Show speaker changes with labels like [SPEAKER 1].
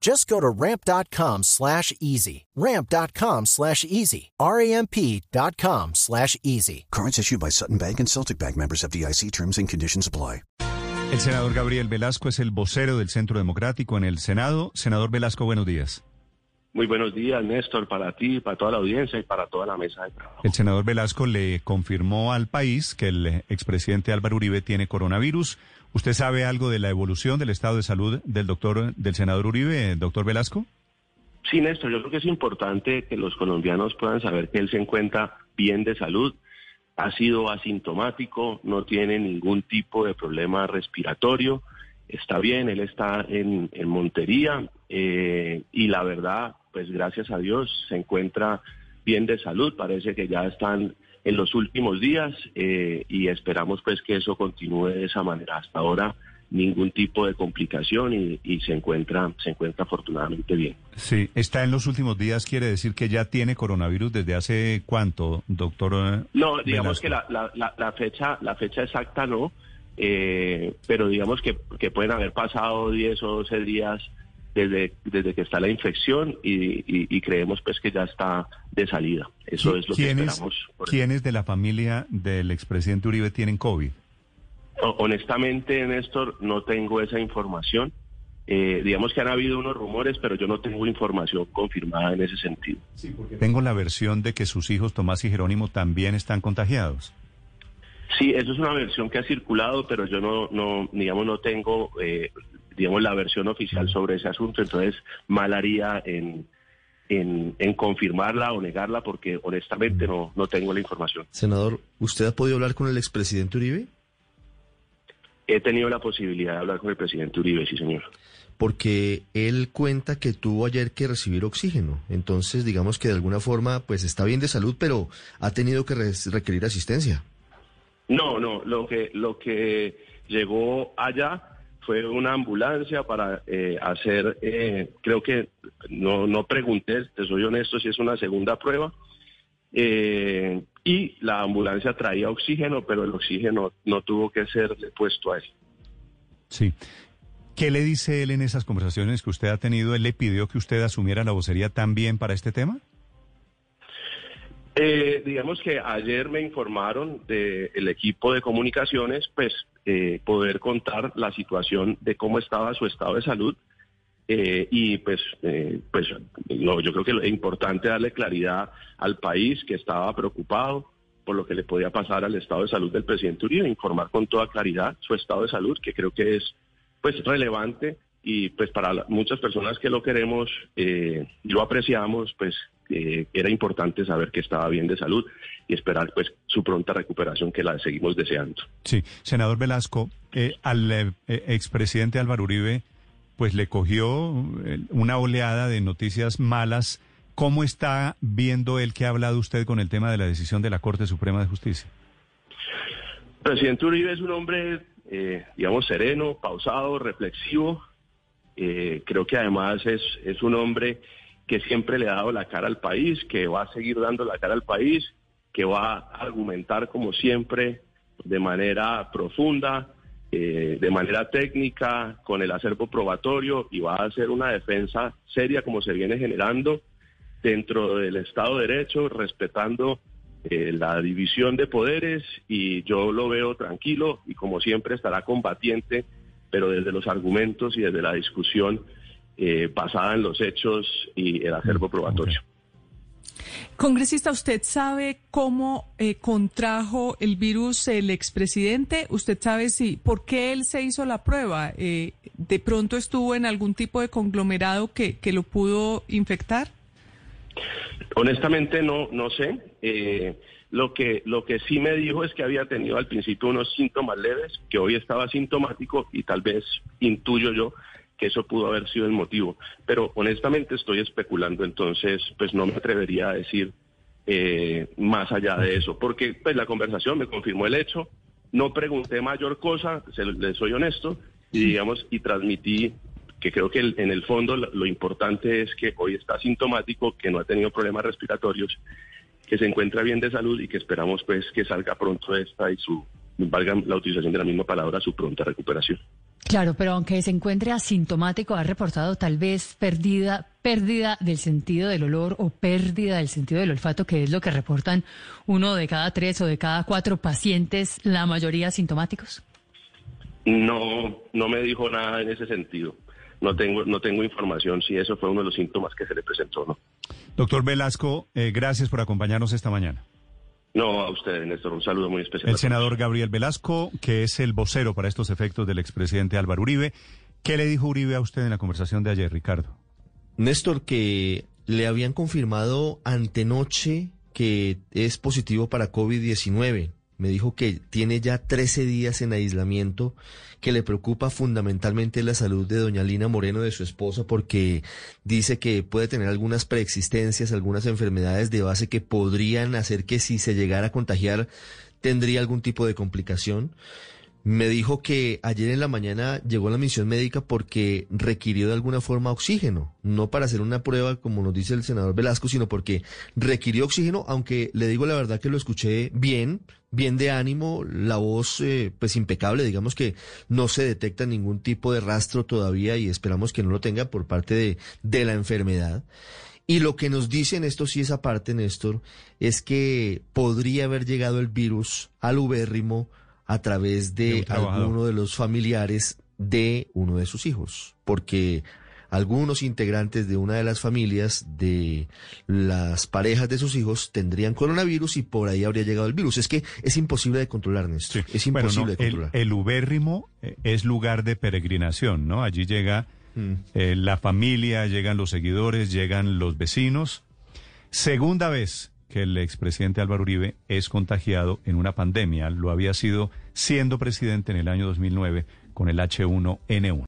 [SPEAKER 1] Just go to ramp.com slash easy. Ramp.com slash easy. R-A-M-P.com slash easy.
[SPEAKER 2] Cards issued by Sutton Bank and Celtic Bank members of DIC terms and conditions apply.
[SPEAKER 3] El senador Gabriel Velasco es el vocero del Centro Democrático en el Senado. Senador Velasco, buenos días.
[SPEAKER 4] Muy buenos días, Néstor, para ti, para toda la audiencia y para toda la mesa de trabajo.
[SPEAKER 3] El senador Velasco le confirmó al país que el expresidente Álvaro Uribe tiene coronavirus. ¿Usted sabe algo de la evolución del estado de salud del doctor, del senador Uribe, doctor Velasco?
[SPEAKER 4] Sí, Néstor, yo creo que es importante que los colombianos puedan saber que él se encuentra bien de salud, ha sido asintomático, no tiene ningún tipo de problema respiratorio, está bien, él está en, en Montería eh, y la verdad, pues gracias a Dios, se encuentra bien de salud, parece que ya están en los últimos días eh, y esperamos pues que eso continúe de esa manera. Hasta ahora ningún tipo de complicación y, y, se encuentra se encuentra afortunadamente bien.
[SPEAKER 3] Sí, está en los últimos días, quiere decir que ya tiene coronavirus desde hace cuánto, doctor.
[SPEAKER 4] No, digamos Velasco? que la, la, la, fecha la fecha exacta no, eh, pero digamos que, que pueden haber pasado 10 o 12 días desde, desde que está la infección y, y, y, creemos pues que ya está de salida. Eso es lo que esperamos.
[SPEAKER 3] ¿Quiénes de la familia del expresidente Uribe tienen COVID?
[SPEAKER 4] Honestamente, Néstor, no tengo esa información. Eh, digamos que han habido unos rumores, pero yo no tengo información confirmada en ese sentido.
[SPEAKER 3] Sí, tengo la versión de que sus hijos Tomás y Jerónimo también están contagiados.
[SPEAKER 4] Sí, eso es una versión que ha circulado, pero yo no, no digamos, no tengo eh, digamos, la versión oficial sobre ese asunto, entonces mal haría en, en, en, confirmarla o negarla porque honestamente no, no tengo la información.
[SPEAKER 5] Senador, ¿usted ha podido hablar con el expresidente Uribe?
[SPEAKER 4] He tenido la posibilidad de hablar con el presidente Uribe, sí señor.
[SPEAKER 5] Porque él cuenta que tuvo ayer que recibir oxígeno, entonces digamos que de alguna forma pues está bien de salud, pero ha tenido que requerir asistencia.
[SPEAKER 4] No, no, lo que, lo que llegó allá fue una ambulancia para eh, hacer, eh, creo que no, no pregunté, te soy honesto, si es una segunda prueba. Eh, y la ambulancia traía oxígeno, pero el oxígeno no tuvo que ser puesto a él.
[SPEAKER 3] Sí. ¿Qué le dice él en esas conversaciones que usted ha tenido? ¿Él le pidió que usted asumiera la vocería también para este tema?
[SPEAKER 4] Eh, digamos que ayer me informaron del equipo de comunicaciones, pues eh, poder contar la situación de cómo estaba su estado de salud. Eh, y pues, eh, pues no, yo creo que es importante darle claridad al país que estaba preocupado por lo que le podía pasar al estado de salud del presidente Uribe, informar con toda claridad su estado de salud, que creo que es pues relevante y pues para muchas personas que lo queremos eh, y lo apreciamos, pues eh, era importante saber que estaba bien de salud y esperar pues su pronta recuperación que la seguimos deseando.
[SPEAKER 3] Sí, senador Velasco, eh, al eh, expresidente Álvaro Uribe pues le cogió una oleada de noticias malas. ¿Cómo está viendo él que ha hablado usted con el tema de la decisión de la Corte Suprema de Justicia?
[SPEAKER 4] Presidente Uribe es un hombre, digamos, sereno, pausado, reflexivo, eh, creo que además es, es un hombre que siempre le ha dado la cara al país, que va a seguir dando la cara al país, que va a argumentar como siempre de manera profunda, eh, de manera técnica, con el acervo probatorio y va a hacer una defensa seria como se viene generando dentro del Estado de Derecho, respetando eh, la división de poderes y yo lo veo tranquilo y como siempre estará combatiente pero desde los argumentos y desde la discusión eh, basada en los hechos y el acervo
[SPEAKER 3] Mm,
[SPEAKER 4] probatorio.
[SPEAKER 6] Congresista, ¿usted sabe cómo eh, contrajo el virus el expresidente? ¿Usted sabe si por qué él se hizo la prueba? Eh, ¿De pronto estuvo en algún tipo de conglomerado que, que lo pudo infectar?
[SPEAKER 4] Honestamente no, no sé. Eh, lo que, lo que sí me dijo es que había tenido al principio unos síntomas leves, que hoy estaba sintomático y tal vez intuyo yo que eso pudo haber sido el motivo. Pero honestamente estoy especulando, entonces pues no me atrevería a decir eh, más allá de eso, porque pues la conversación me confirmó el hecho, no pregunté mayor cosa, se, le soy honesto, y digamos, y transmití que creo que en el fondo lo, lo importante es que hoy está sintomático, que no ha tenido problemas respiratorios, que se encuentra bien de salud y que esperamos pues que salga pronto esta y su, valga la utilización de la misma palabra, su pronta recuperación.
[SPEAKER 7] Claro, pero aunque se encuentre asintomático, ha reportado tal vez pérdida, pérdida del sentido del olor o pérdida del sentido del olfato, que es lo que reportan uno de cada tres o de cada cuatro pacientes, la mayoría asintomáticos.
[SPEAKER 4] No, no me dijo nada en ese sentido. No tengo, no tengo información si eso fue uno de los síntomas que se le presentó, ¿no?
[SPEAKER 3] Doctor Velasco, eh, gracias por acompañarnos esta mañana.
[SPEAKER 4] No, a usted, Néstor, un saludo muy especial.
[SPEAKER 3] El senador Gabriel Velasco, que es el vocero para estos efectos del expresidente Álvaro Uribe. ¿Qué le dijo Uribe a usted en la conversación de ayer, Ricardo?
[SPEAKER 5] Néstor, que le habían confirmado antenoche que es positivo para COVID-19 me dijo que tiene ya 13 días en aislamiento, que le preocupa fundamentalmente la salud de doña Lina Moreno, de su esposa, porque dice que puede tener algunas preexistencias, algunas enfermedades de base que podrían hacer que si se llegara a contagiar tendría algún tipo de complicación. Me dijo que ayer en la mañana llegó la misión médica porque requirió de alguna forma oxígeno, no para hacer una prueba como nos dice el senador Velasco, sino porque requirió oxígeno, aunque le digo la verdad que lo escuché bien, bien de ánimo, la voz eh, pues impecable, digamos que no se detecta ningún tipo de rastro todavía y esperamos que no lo tenga por parte de, de la enfermedad. Y lo que nos dicen esto sí esa parte, Néstor, es que podría haber llegado el virus al ubérrimo a través de, alguno de los familiares de uno de sus hijos, porque algunos integrantes de una de las familias de las parejas de sus hijos tendrían coronavirus y por ahí habría llegado el virus. Es que es imposible de controlar, Néstor. Es imposible de controlar.
[SPEAKER 3] El, ubérrimo eh, es lugar de peregrinación, ¿no? Allí llega mm. eh, la familia, llegan los seguidores, llegan los vecinos. Segunda vez que el expresidente Álvaro Uribe es contagiado en una pandemia. Lo había sido siendo presidente en el año 2009 con el H1N1.